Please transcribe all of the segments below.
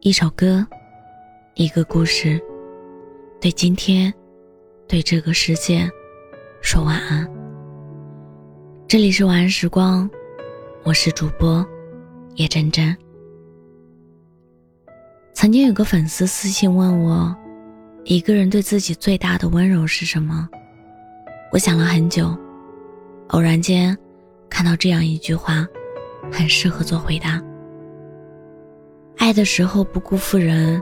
一首歌，一个故事，对今天，对这个世界，说晚安。这里是晚安时光，我是主播叶真真。曾经有个粉丝私信问我，一个人对自己最大的温柔是什么？我想了很久，偶然间看到这样一句话，很适合做回答。爱的时候不辜负人，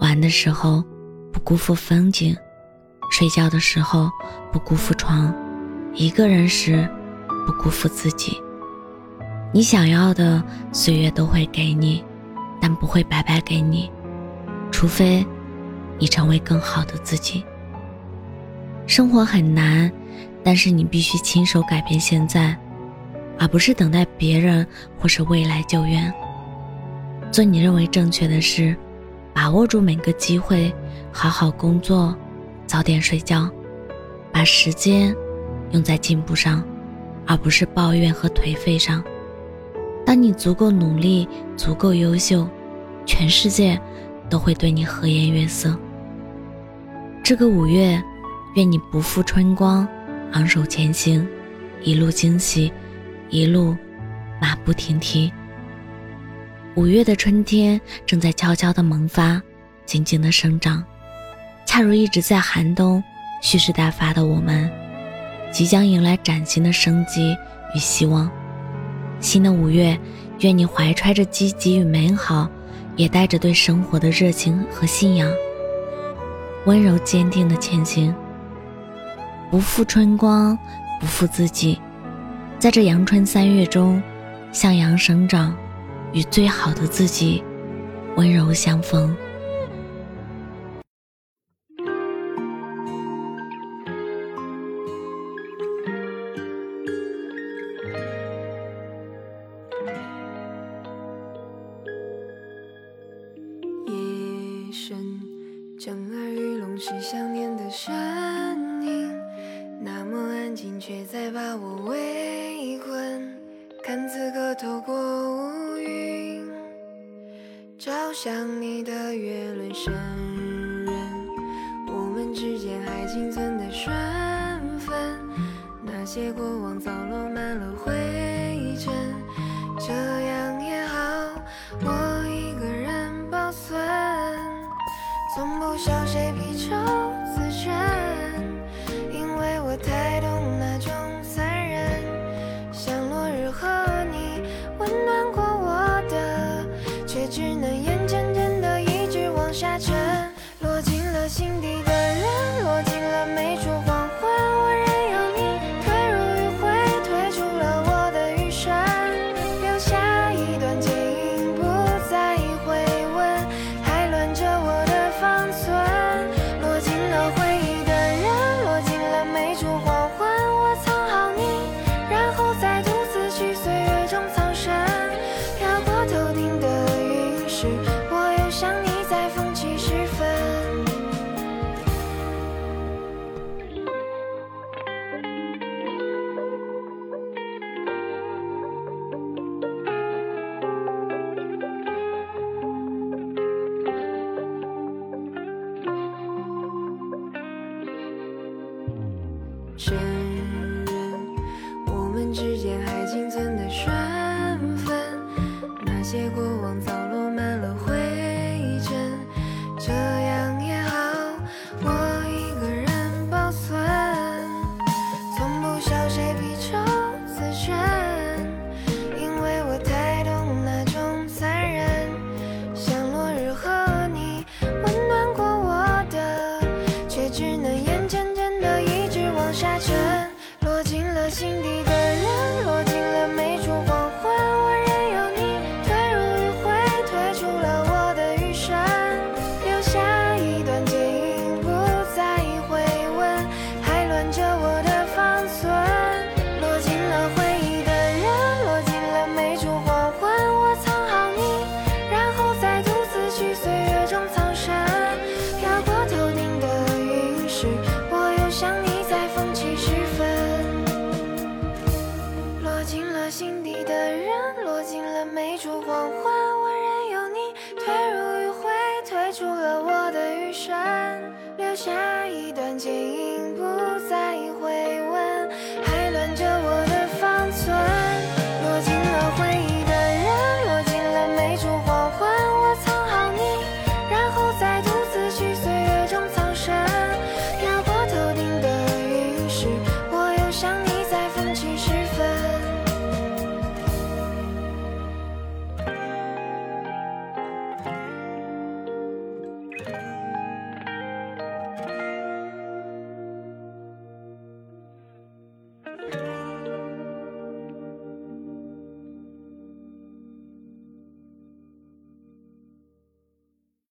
玩的时候不辜负风景，睡觉的时候不辜负床，一个人时不辜负自己。你想要的岁月都会给你，但不会白白给你，除非你成为更好的自己。生活很难，但是你必须亲手改变现在，而不是等待别人或是未来救援。做你认为正确的事，把握住每个机会，好好工作，早点睡觉，把时间用在进步上，而不是抱怨和颓废上。当你足够努力，足够优秀，全世界都会对你和颜悦色。这个五月，愿你不负春光，昂首前行，一路惊喜，一路马不停蹄。五月的春天正在悄悄地萌发，静静地生长，恰如一直在寒冬蓄势待发的我们，即将迎来崭新的生机与希望。新的五月，愿你怀揣着积极与美好，也带着对生活的热情和信仰，温柔坚定地前行。不负春光，不负自己，在这阳春三月中，向阳生长。与最好的自己温柔相逢。夜深，震耳欲聋是想念的声音，那么安静，却在把我围困。看此刻透过像你的月轮升人，我们之间还仅存的身份，那些过往早落满了灰尘，这样也好，我一个人保存，从不笑谁皮臭心底承认我们之间还仅存的身份。那些过往下一段记忆。